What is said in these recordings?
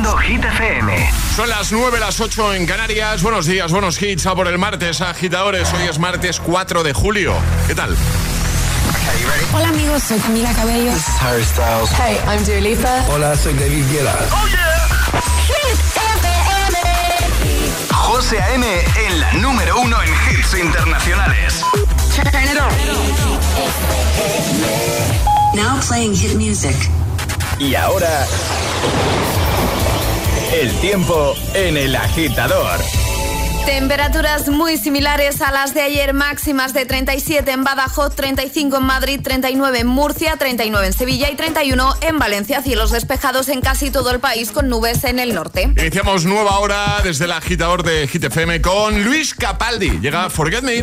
Escuchando Hit FM. Son las 9, las 8 en Canarias. Buenos días, buenos hits. A por el martes, agitadores. Hoy es martes 4 de julio. ¿Qué tal? Hola amigos, soy Camila Cabello. This is Harry Styles. Hey, I'm Dua Lipa. Hola, soy David Guetta. Oh yeah. José A.M. en la número uno en hits internacionales. Now playing hit music. Y ahora el tiempo en el agitador. Temperaturas muy similares a las de ayer, máximas de 37 en Badajoz, 35 en Madrid, 39 en Murcia, 39 en Sevilla y 31 en Valencia. Cielos despejados en casi todo el país con nubes en el norte. Iniciamos nueva hora desde el agitador de Hit FM con Luis Capaldi. Llega Forget Me.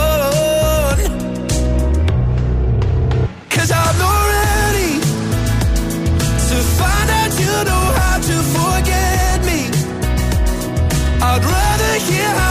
I'd rather hear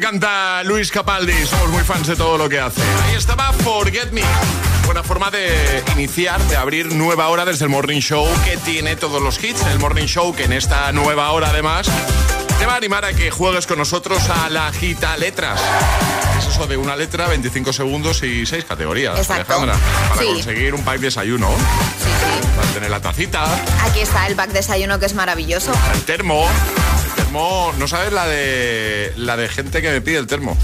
encanta Luis Capaldi, somos muy fans de todo lo que hace. Ahí estaba Forget Me. Buena forma de iniciar, de abrir nueva hora desde el Morning Show que tiene todos los hits. El Morning Show que en esta nueva hora además te va a animar a que juegues con nosotros a la gita letras. Es eso de una letra, 25 segundos y 6 categorías, Exacto. Alejandra. Para Sí. conseguir un pack desayuno, Sí, sí. para tener la tacita, Aquí está el pack desayuno que es maravilloso. el termo. Termo, no sabes la de la de gente que me pide el termo.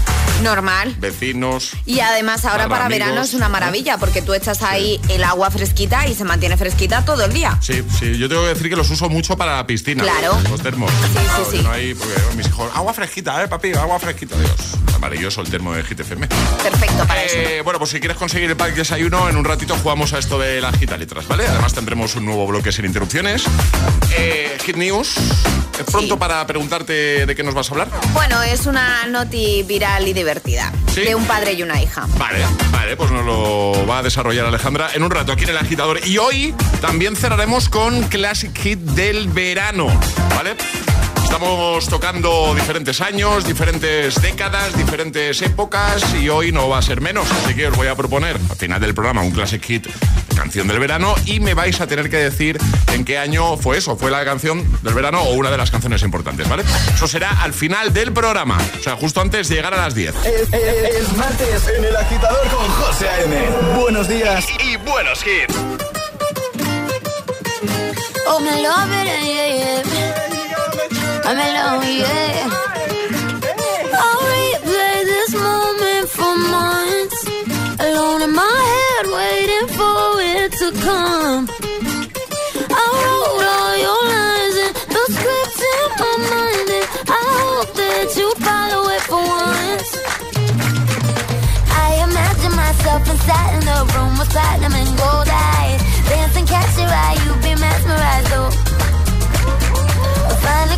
Normal. Vecinos. Y además ahora Para verano es una maravilla porque tú echas ahí el agua fresquita y se mantiene fresquita todo el día. Sí, sí, yo tengo que decir que los uso mucho para la piscina. Claro. Los termos. Sí, sí, Claro, sí. yo No hay, porque mis hijos, agua fresquita, eh, papi, agua fresquita. Dios, maravilloso el termo de GTFM. Perfecto para eso. Eh, bueno, pues si quieres conseguir el pack desayuno, en un ratito jugamos a esto de las gita letras, ¿vale? Además tendremos un nuevo bloque sin interrupciones. Eh, Hit News, ¿Es pronto para preguntarte de qué nos vas a hablar? Bueno, es una noti viral y divertida. ¿Sí? De un padre y una hija. Vale, vale, pues nos lo va a desarrollar Alejandra en un rato aquí en el agitador. Y hoy también cerraremos con Classic Hit del verano, ¿vale? Estamos tocando diferentes años, diferentes décadas, diferentes épocas y hoy no va a ser menos. Así que os voy a proponer al final del programa un Classic Hit, canción del verano, y me vais a tener que decir en qué año fue eso, fue la canción del verano o una de las canciones importantes, ¿vale? Eso será al final del programa, o sea, justo antes de llegar a las 10. Es, es- es martes en el agitador con José A.M. Buenos días y, y buenos hits. Oh, me love it, yeah, yeah. I'm in love, yeah. I'll replay this moment for months. Alone in my head, waiting for it to come. I wrote all your lines and the scripts in my mind, and I hope that you follow it for once. I imagine myself inside in the room with platinum and gold eyes. Dancing, catch your eye, you be mesmerized, oh.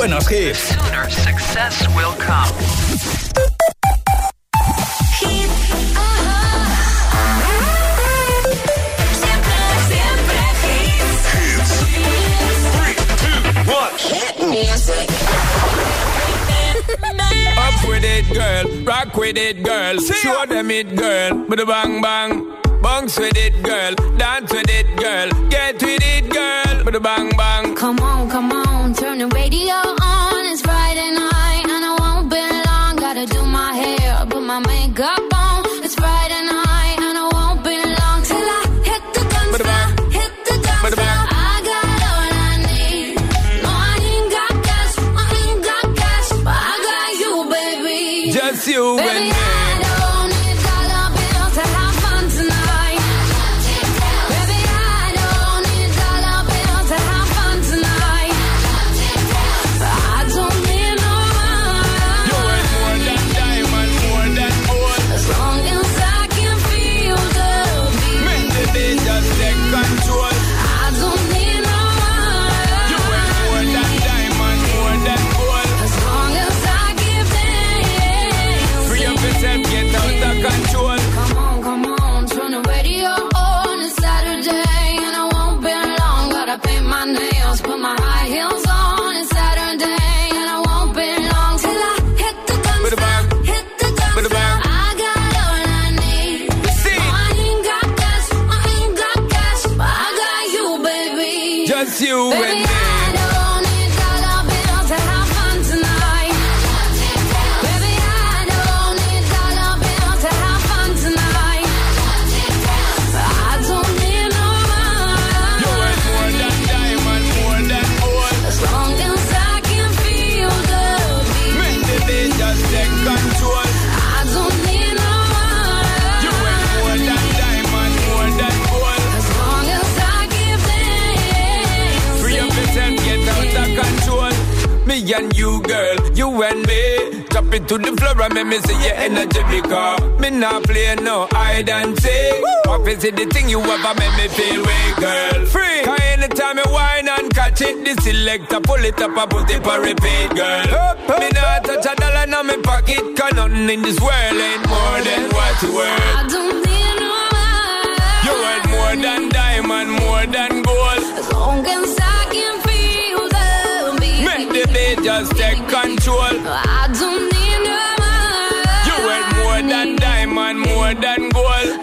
buenos hits. sooner success will come. Up with it, girl. Rock with it, girl. Show them it, girl. With a bang bang. Is it the thing you ever make me feel way, girl? Free. Cause anytime you whine and catch it, the selector pull it up and put it for repeat,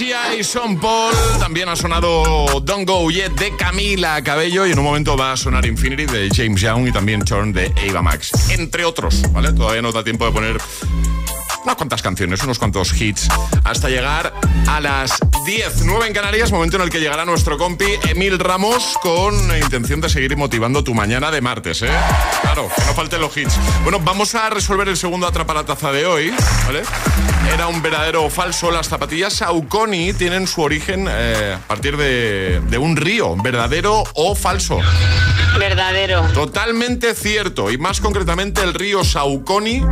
Sia y Son Paul. También ha sonado Don't Go Yet de Camila Cabello y en un momento va a sonar Infinity de James Young y también Chorn de Ava Max. Entre otros, ¿vale? Todavía no da tiempo de poner unas cuantas canciones, unos cuantos hits, hasta llegar a las 10, 9 en Canarias, momento en el que llegará nuestro compi Emil Ramos con intención de seguir motivando tu mañana de martes, ¿eh? Claro, que no falten los hits. Bueno, vamos a resolver el segundo atrapalataza de hoy, ¿vale? Era un verdadero o falso. Las zapatillas Saucony tienen su origen eh, a partir de, de un río, verdadero o falso. Verdadero. Totalmente cierto, y más concretamente el río Saucony,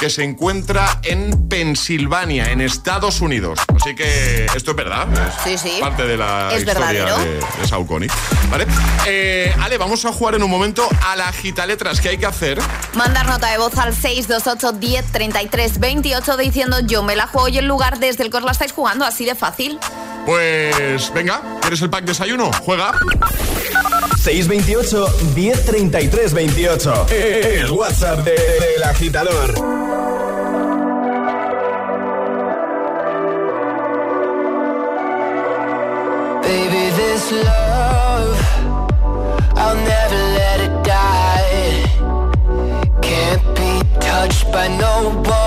que se encuentra en Pensilvania, en Estados Unidos. Así que esto es verdad. sí, sí. Parte de la es historia de, de, Saucony. ¿Vale? Eh, Ale, vamos a jugar en un momento a la gita letras. ¿Qué hay que hacer? Mandar nota de voz al 628 10 33 28 diciendo yo me la juego y el lugar desde el que os la estáis jugando, así de fácil. Pues venga, ¿quieres el pack desayuno? Juega. 628 1033 28. El WhatsApp del de, agitador. Baby, this love, I'll never let it die. Can't be touched by no one.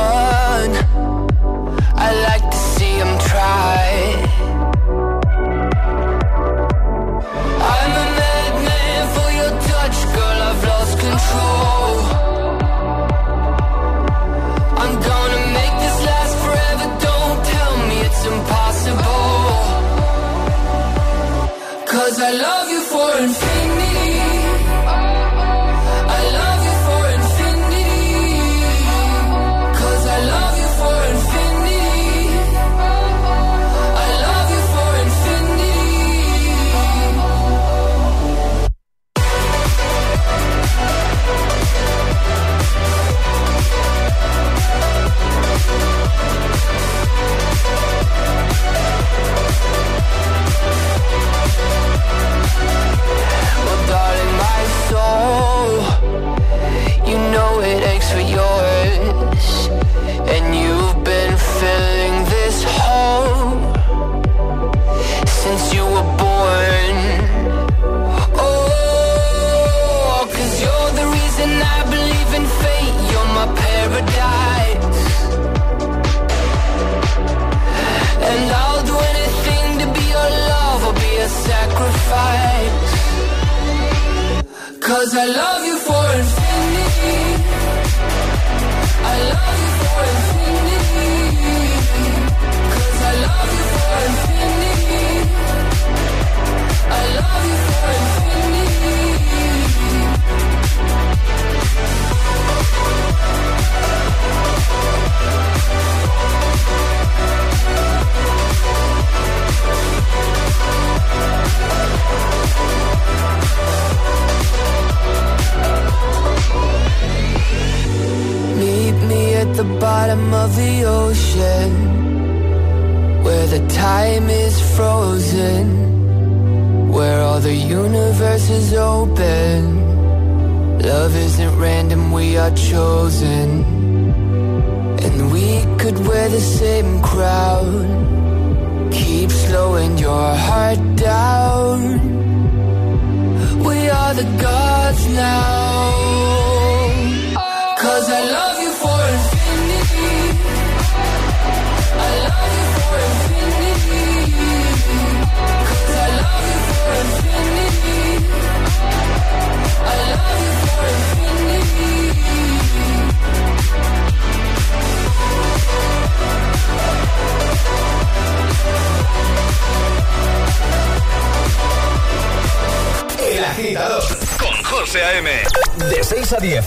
was alone.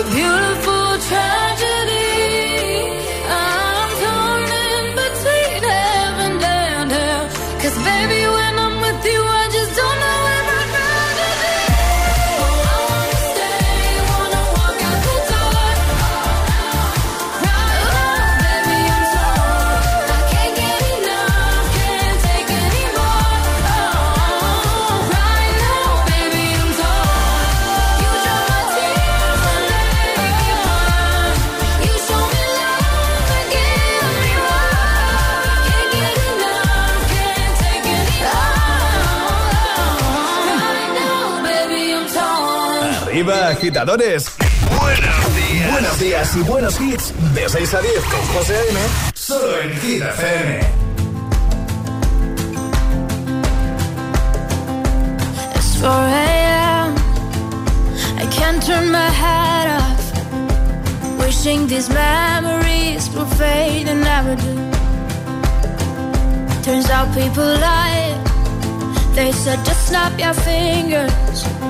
A beautiful tragedy. agitadores. Buenos días. Buenos días y buenos hits. De 6 a 10 con José A.M. Solo en Hit FM. It's 4 a.m. I can't turn my head off. Wishing these memories will fade and never do. Turns out people lie. They said just snap your fingers.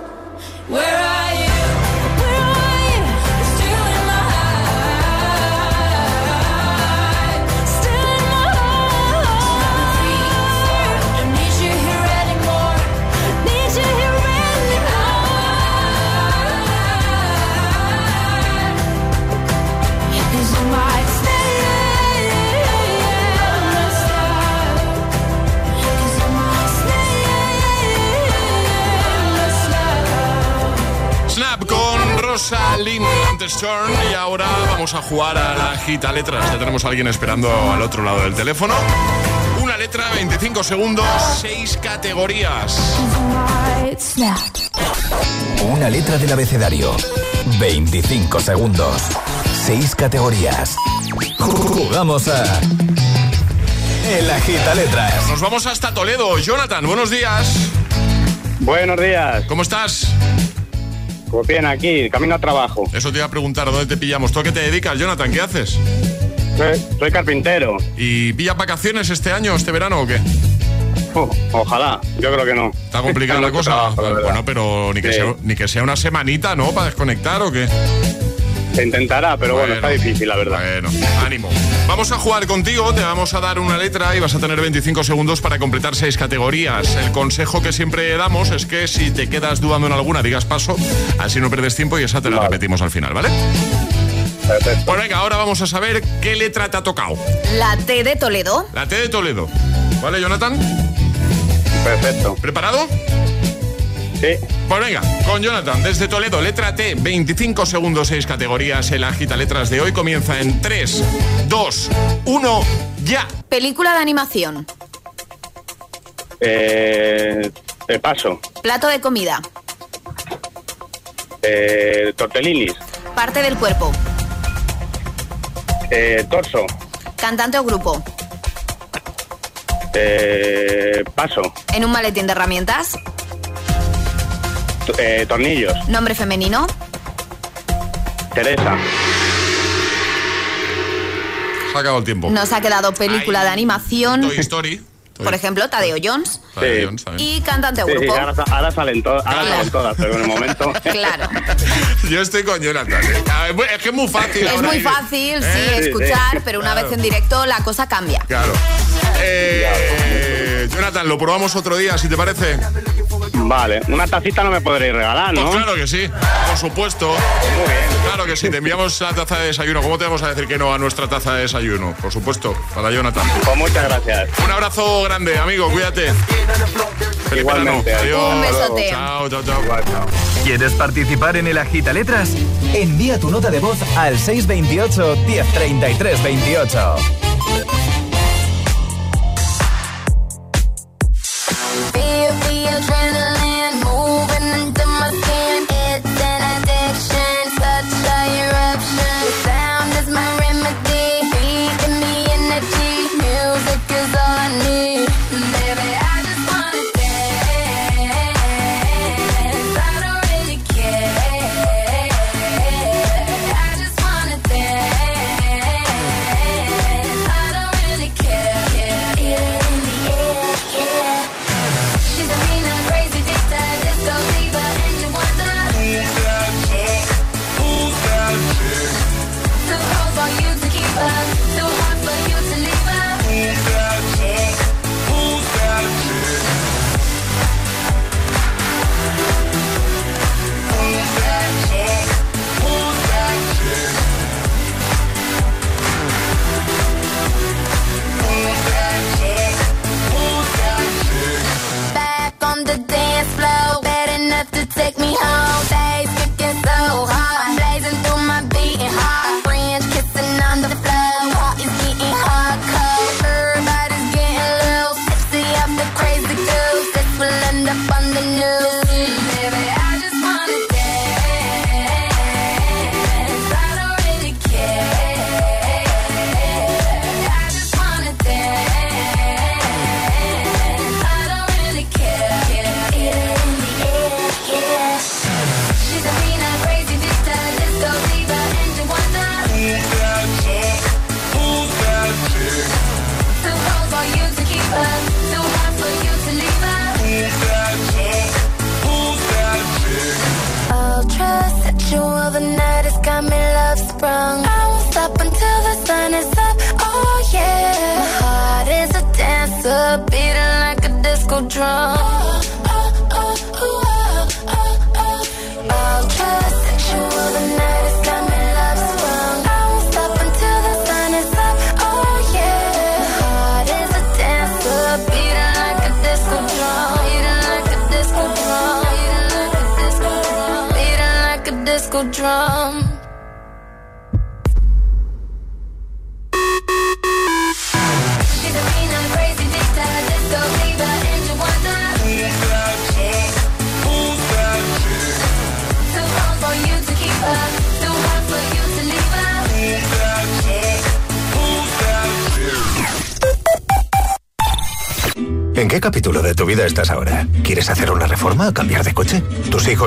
where are you? Con Rosalind antes Turn y ahora vamos a jugar a la gita letras. Ya tenemos a alguien esperando al otro lado del teléfono. Una letra, 25 segundos, 6 categorías. Una letra del abecedario. 25 segundos. 6 categorías. Jugamos a. El Agita Letras. Nos vamos hasta Toledo. Jonathan, buenos días. Buenos días. ¿Cómo estás? Pues bien, aquí, camino a trabajo. Eso te iba a preguntar, ¿dónde te pillamos? ¿Tú a qué te dedicas, Jonathan? ¿Qué haces? Soy, soy carpintero. ¿Y pillas vacaciones este año, este verano o qué? Uh, ojalá, yo creo que no. ¿Está complicada la cosa? trabajo, la verdad. bueno, pero ni que, Sí. sea, ni que sea una semanita, ¿no? Para desconectar o qué. Se intentará, pero bueno, está difícil, la verdad. Bueno, ánimo. Vamos a jugar contigo, te vamos a dar una letra y vas a tener 25 segundos para completar seis categorías. El consejo que siempre damos es que si te quedas dudando en alguna, digas paso, así no pierdes tiempo y esa te la repetimos al final, ¿vale? Perfecto. Pues venga, ahora vamos a saber qué letra te ha tocado. La T de Toledo. La T de Toledo. ¿Vale, Jonathan? Perfecto. ¿Preparado? Sí. Pues venga, con Jonathan, desde Toledo, letra T, 25 segundos, 6 categorías. El agita letras de hoy comienza en 3, 2, 1, ya. Película de animación. Eh, eh, paso. Plato de comida. Eh, tortellinis. Parte del cuerpo. Eh, torso. Cantante o grupo. Eh, paso. En un maletín de herramientas. Eh, tornillos. Nombre femenino. Teresa. Se ha acabado el tiempo. Nos ha quedado película Ay, de animación. Toy Story. Toy- Por ejemplo, Tadeo Jones. Tadeo Sí. Y cantante o Sí, sí, grupo. ahora, ahora salen, ahora Claro. salen todas, pero en el momento. Claro. Yo estoy con Jonathan. ¿eh? Es que es muy fácil. Es muy ir- fácil, sí, ¿Eh? escuchar, pero una Claro. vez en directo la cosa cambia. Claro. Eh, Jonathan, lo probamos otro día, si te parece. Vale, una tacita no me podréis regalar, Pues ¿no? claro que sí, por supuesto. Muy bien. Claro que sí, te enviamos la taza de desayuno. ¿Cómo te vamos a decir que no a nuestra taza de desayuno? Por supuesto, para Jonathan. Pues muchas gracias. Un abrazo grande, amigo, cuídate. Feliz Igualmente. verano. Adiós. Un besote. Chao, chao, chao. Igual, chao. ¿Quieres participar en el Agita Letras? Envía tu nota de voz al 628 1033 28.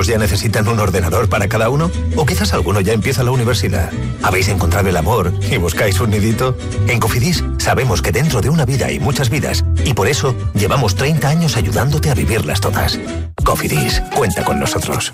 Ya necesitan un ordenador para cada uno? ¿O quizás alguno ya empieza la universidad? ¿Habéis encontrado el amor y buscáis un nidito? En Cofidis sabemos que dentro de una vida hay muchas vidas y por eso llevamos 30 años ayudándote a vivirlas todas. Cofidis, cuenta con nosotros.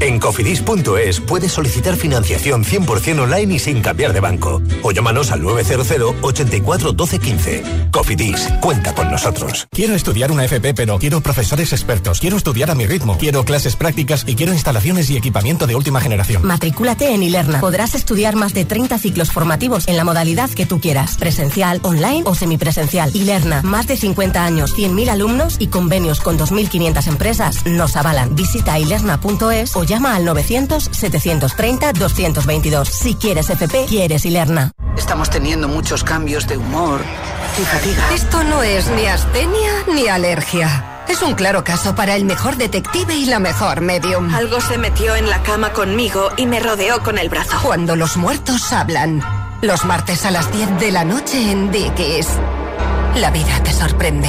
En cofidis.es puedes solicitar financiación 100% online y sin cambiar de banco. O llámanos al 900 84 12 15. Cofidis, cuenta con nosotros. Quiero estudiar una FP, pero quiero profesores expertos. Quiero estudiar a mi ritmo. Quiero clases prácticas y quiero instalaciones y equipamiento de última generación. Matricúlate en Ilerna. Podrás estudiar más de 30 ciclos formativos en la modalidad que tú quieras. Presencial, online o semipresencial. Ilerna, más de 50 años, 100.000 alumnos y convenios con 2.500 empresas nos avalan. Visita ilerna.es o llama al 900-730-222. Si quieres FP, quieres Ilerna. Estamos teniendo muchos cambios de humor y fatiga. Esto no es ni astenia ni alergia. Es un claro caso para el mejor detective y la mejor medium. Algo se metió en la cama conmigo y me rodeó con el brazo. Cuando los muertos hablan. Los martes a las 10 de la noche en Dickies. La vida te sorprende.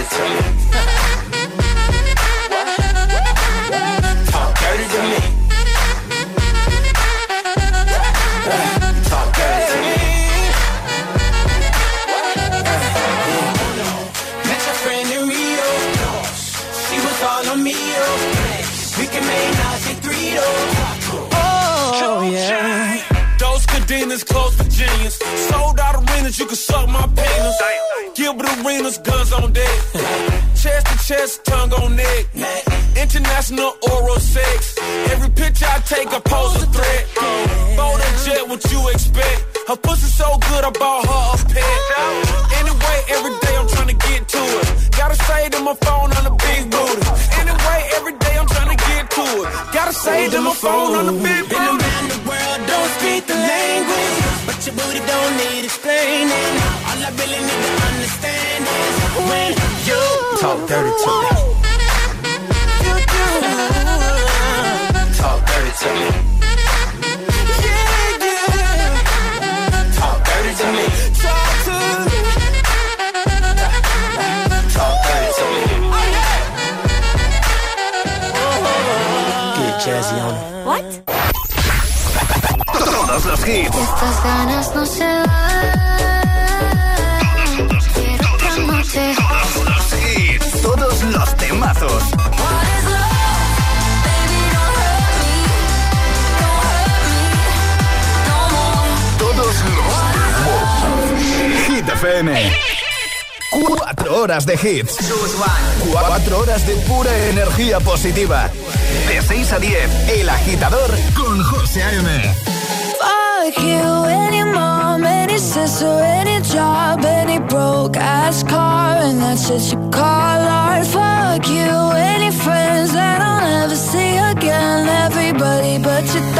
Talk dirty to me. Picture I take, I pose a threat. Bold and jet, what you expect? Her pussy so good, I bought her a pet. Anyway, every day I'm trying to get to it. Gotta say to my phone on the big booty. Anyway, every day I'm trying to get to it. Gotta say to my phone on the big Been around the world, don't speak the language. But your booty don't need explaining. All I really need to understand is when you talk dirty to me. Los hits. Estas ganas no se van. Otra noche. Todos los hits. Todos los temazos. Todos los Hit FM. Cuatro horas de hits. Cuatro horas de pura energía positiva. De 6 a 10, El Agitador con José A.M. Fuck you, any mom, any sister, any job, any broke ass car, and that's just you call art. Fuck you, any friends that I'll never see again. Everybody but your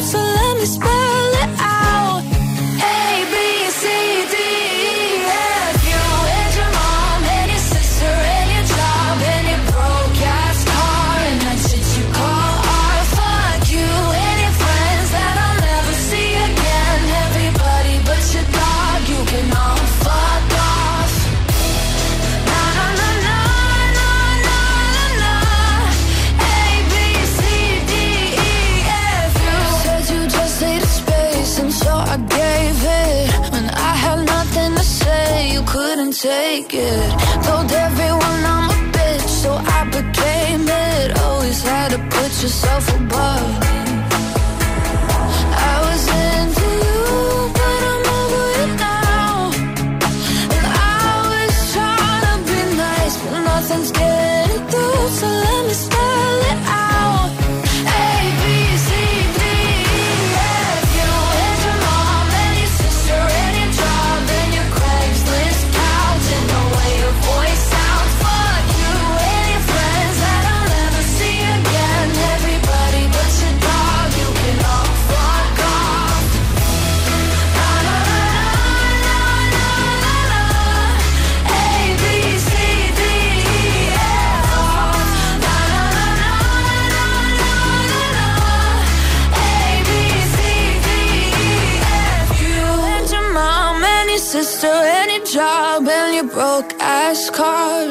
so let me spend. Had to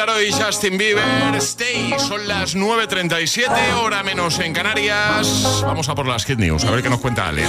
Laroi y Justin Bieber, Stay. Son las 9.37, hora menos en Canarias. Vamos a por las Kid News, a ver qué nos cuenta Ale.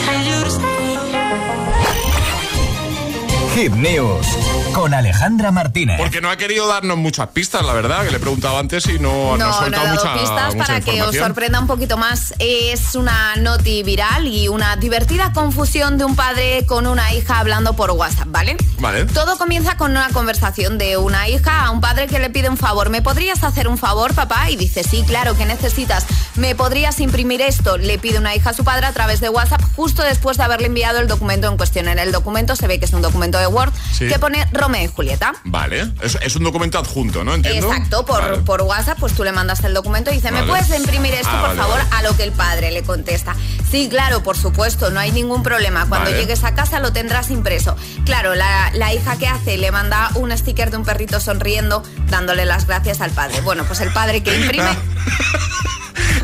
Hit News con Alejandra Martínez. Porque no ha querido darnos muchas pistas, la verdad, que le he preguntado antes y no, no, ha No, no soltado he dado mucha, pistas mucha para que os sorprenda un poquito más. Es una noti viral y una divertida confusión de un padre con una hija hablando por WhatsApp, ¿vale? Vale. Todo comienza con una conversación de una hija a un padre que le pide un favor. ¿Me podrías hacer un favor, papá? Y dice, sí, claro, ¿qué necesitas? ¿Me podrías imprimir esto? Le pide una hija a su padre a través de WhatsApp justo después de haberle enviado el documento en cuestión. En el documento se ve que es un documento de Word Sí. que pone Romeo y Julieta. Vale, es, es un documento adjunto, ¿no? Entiendo. Exacto, por, Vale. por WhatsApp, pues tú le mandaste el documento y dice, ¿me puedes imprimir esto, Ah, por vale, favor? A lo que el padre le contesta. Sí, claro, por supuesto, no hay ningún problema. Cuando llegues a casa lo tendrás impreso. Claro, la, la hija que hace le manda un sticker de un perrito sonriendo, dándole las gracias al padre. Bueno, pues el padre que imprime,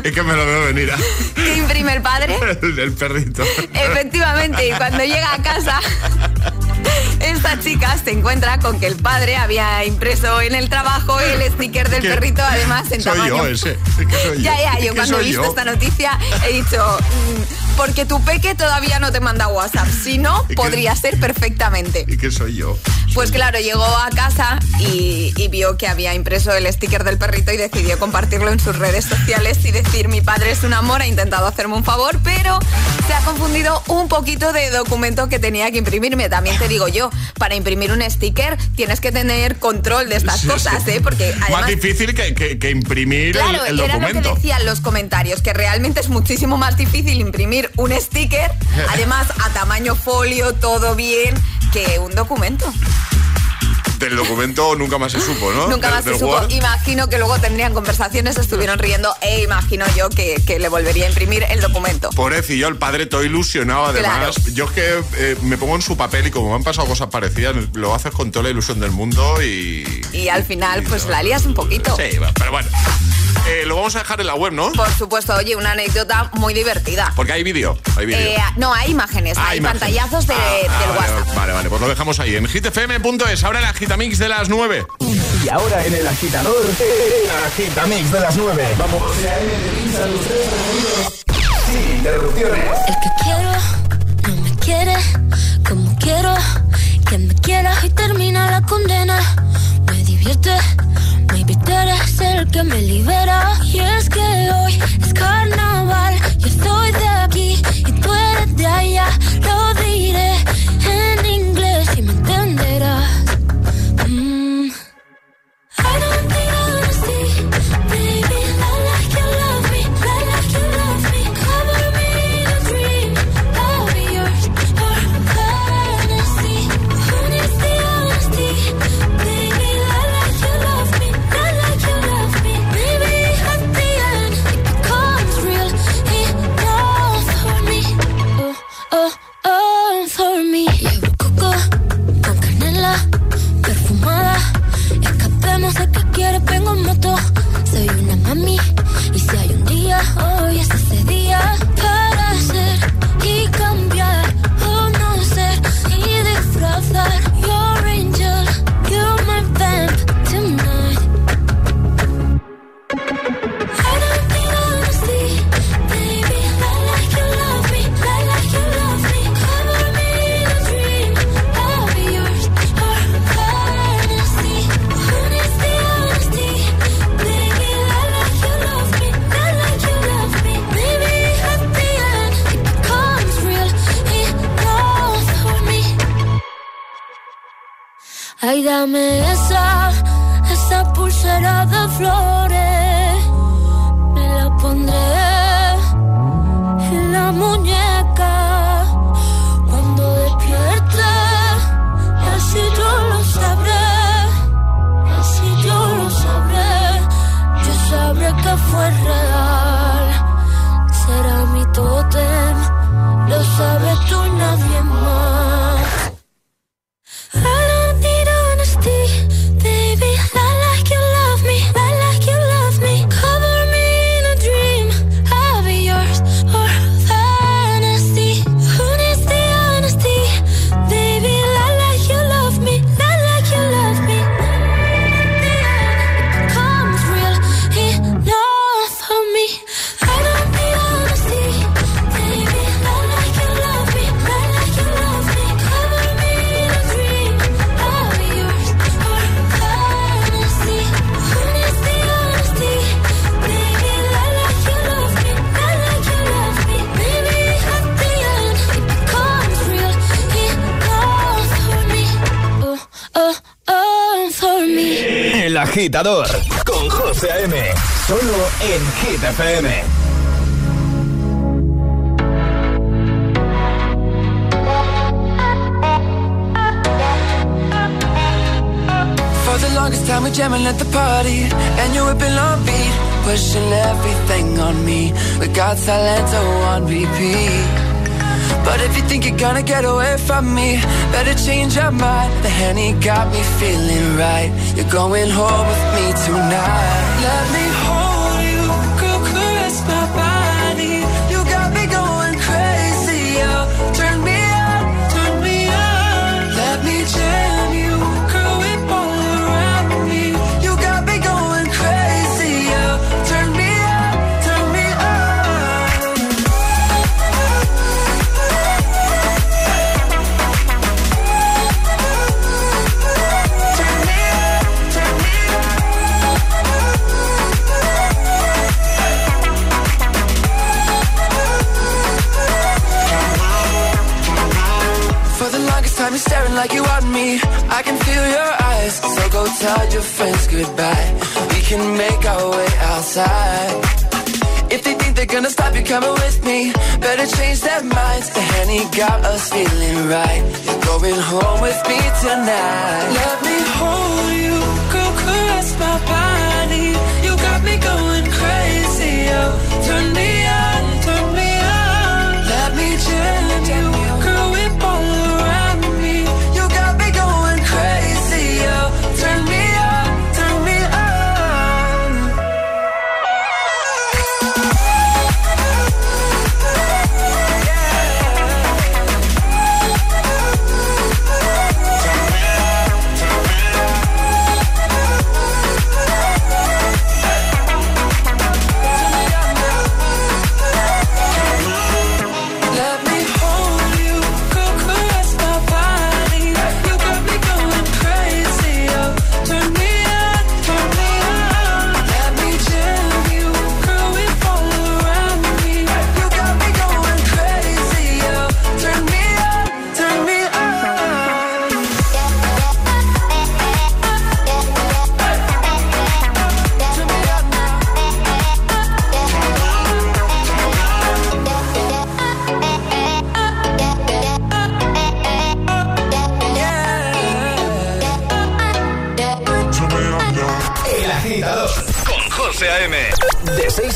Es que me lo veo venir. ¿eh? que imprime el padre, El, el perrito. efectivamente, y cuando llega a casa... Esta chica se encuentra con que el padre había impreso en el trabajo el sticker del perrito, además en Soy tamaño yo ese. Soy Ya, ya, yo cuando he visto yo. esta noticia he dicho, mm, porque tu peque todavía no te manda WhatsApp, si no, podría ser perfectamente. Y que soy yo. Pues claro, llegó a casa y, y vio que había impreso el sticker del perrito y decidió compartirlo en sus redes sociales y decir, mi padre es un amor, ha intentado hacerme un favor, pero se ha confundido un poquito de documento que tenía que imprimirme. También te digo yo, para imprimir un sticker tienes que tener control de estas Sí, cosas, sí. ¿eh? Porque Más difícil que, que- que imprimir el- Claro, el, era lo que decían los comentarios, que realmente es muchísimo más difícil imprimir un sticker, además a tamaño folio, todo bien, que un documento. Del documento nunca más se supo, ¿no? Nunca Del- más se supo. Imagino que luego tendrían conversaciones, estuvieron riendo e imagino yo que, que le volvería a imprimir el documento. Pobrecillo, el padre todo ilusionado además. Yo es que eh, me pongo en su papel y como me han pasado cosas parecidas, lo haces con toda la ilusión del mundo y... Y al final, pues la lías un poquito. Sí, pero bueno. Eh, lo vamos a dejar en la web, ¿no? Por supuesto, oye, una anécdota muy divertida. Porque hay vídeo, hay vídeo. Eh, no, hay imágenes, Ah, hay imágenes. pantallazos de- Ah, del vale, WhatsApp. Vale, vale, pues lo dejamos ahí en hitfm.es. Ahora la gitamix de las 9. Y ahora en el agitador, el agitamix de las 9. Vamos. Sin interrupciones. El que quiero no me quiere como quiero que me quiera y termina la condena. Me divierte, tú eres el que me libera. Y es que hoy es carnaval, agitador con José A.M. Solo en Hit FM. For the longest time we're jamming at the party And you're been on beat Pushing everything on me We got Silento oh, on repeat But if you think you're gonna get away from me, better change your mind. The honey got me feeling right. You're going home with me tonight. Let me like you want me. I can feel your eyes. So go tell your friends goodbye. We can make our way outside. If they think they're gonna stop you coming with me, better change their minds. The honey got us feeling right. You're going home with me tonight. Let me hold you, girl, caress my body. You got me going crazy, oh, turn me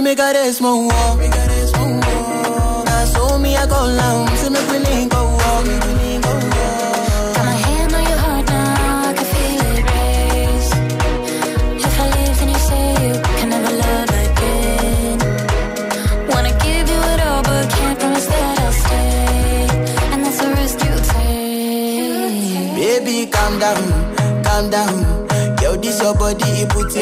me cares moonwalk. Me cares moonwalk.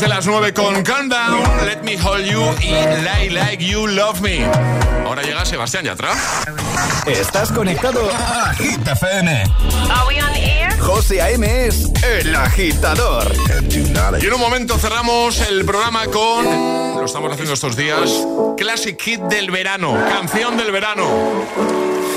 de las 9 con Countdown, Let Me Hold You y Lie Like You Love Me. Ahora llega Sebastián Yatra. Estás conectado a Hit FM. Are we on air? José A.M. es el agitador. Y en un momento cerramos el programa con, lo estamos haciendo estos días, Classic Hit del verano, canción del verano.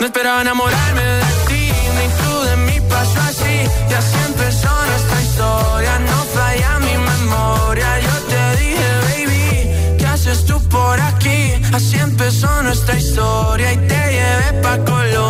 no esperaba enamorarme de ti, ni tú de mí pasó así. Y así empezó nuestra historia, no falla mi memoria. Yo te dije, baby, ¿qué haces tú por aquí? Así empezó nuestra historia y te llevé pa' Colombia,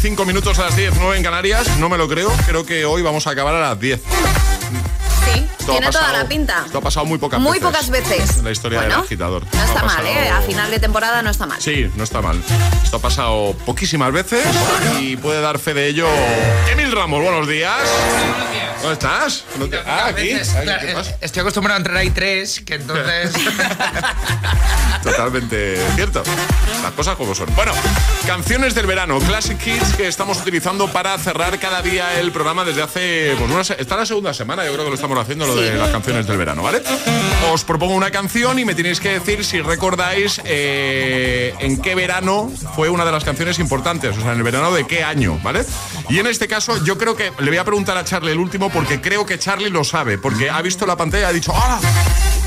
5 minutos a las 10, 9 en Canarias. No me lo creo. Creo que hoy vamos a acabar a las 10. Esto ha tiene toda pasado- la pinta. Esto ha pasado muy pocas Muy veces. pocas veces. En la historia Bueno, del agitador. No está Ha mal, ¿eh? A final de temporada no está mal. Sí, no está mal. Esto ha pasado poquísimas veces y puede dar fe de ello. Emil Ramos, buenos días. ¿Dónde estás? No te- Ah, aquí. Claro, ¿qué pasa? Estoy acostumbrado a entrar ahí tres, que entonces. Totalmente cierto. Las cosas como son. Bueno, canciones del verano, Classic Kids que estamos utilizando para cerrar cada día el programa desde hace. Pues una, se- está la segunda semana, yo creo que lo estamos haciendo, lo de las canciones del verano, ¿vale? Os propongo una canción y me tenéis que decir si recordáis eh, en qué verano fue una de las canciones importantes, o sea, en el verano de qué año, ¿vale? Y en este caso, yo creo que le voy a preguntar a Charlie el último porque creo que Charlie lo sabe, porque ha visto la pantalla y ha dicho, ¡ah!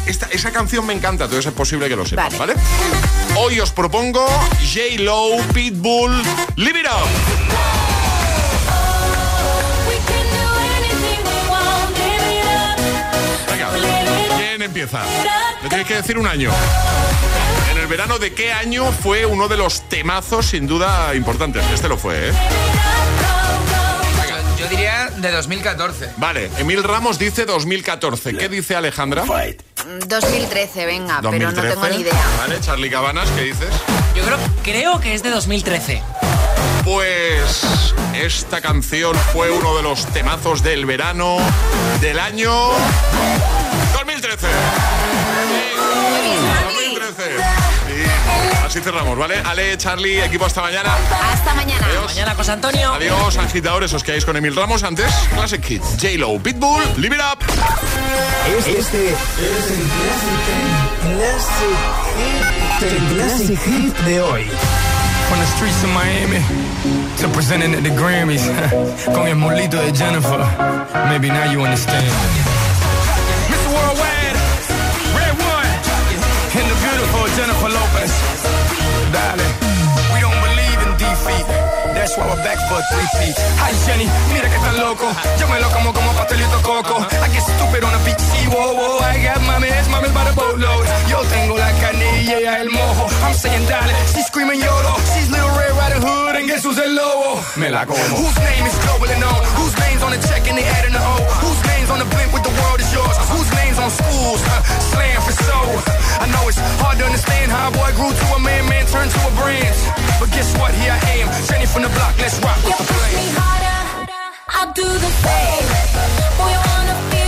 Esta, esa canción me encanta, entonces es posible que lo sepas, Vale. ¿vale? Hoy os propongo J-Lo, Pitbull, Live It Up. Empieza? Me tenéis que decir un año. En el verano de qué año fue uno de los temazos sin duda importantes. Este lo fue, ¿eh? Yo diría de 2014. Vale, Emil Ramos dice 2014. ¿Qué dice Alejandra? 2013, venga, pero no 2013. tengo ni idea. Vale, Charlie Cabanas, ¿qué dices? Yo creo, creo que es de 2013. Pues esta canción fue uno de los temazos del verano del año 2013. Sí, 2013. Sí, Así cerramos, ¿vale? Ale, Charlie, equipo hasta mañana. Hasta mañana. Adiós. Mañana, José Antonio. Adiós, agitadores, os quedáis con Emil Ramos. Antes, Classic Kids, J-Lo, Pitbull, Live It Up. Este es el Classic, el Classic Hit de hoy. From the streets of Miami to presenting at the Grammys. Con el molito de Jennifer. Maybe now you understand. Jennifer Lopez. Darling, We're back for a three-peat. Hi Jenny, mira que tan loco. Yo me lo como como pastelito coco. I get stupid on a beach, sí, whoa, whoa. I got mames, mames by the boatload. Yo tengo la canilla y el mojo. I'm saying dale, she's screaming YOLO. She's Little Red Riding Hood and guess who's el lobo? Me la como. Whose name is globally known? Whose name's on the check and they adding the O? Whose name's on the blimp with the world is yours? Whose name's on schools? Huh? Slam for soul. I know it's hard to understand how a boy grew to a man, man turned to a brand. But guess what? Here I am, Jenny from the block. Let's rock with the flame. I'll do the same. Boy, I wanna feel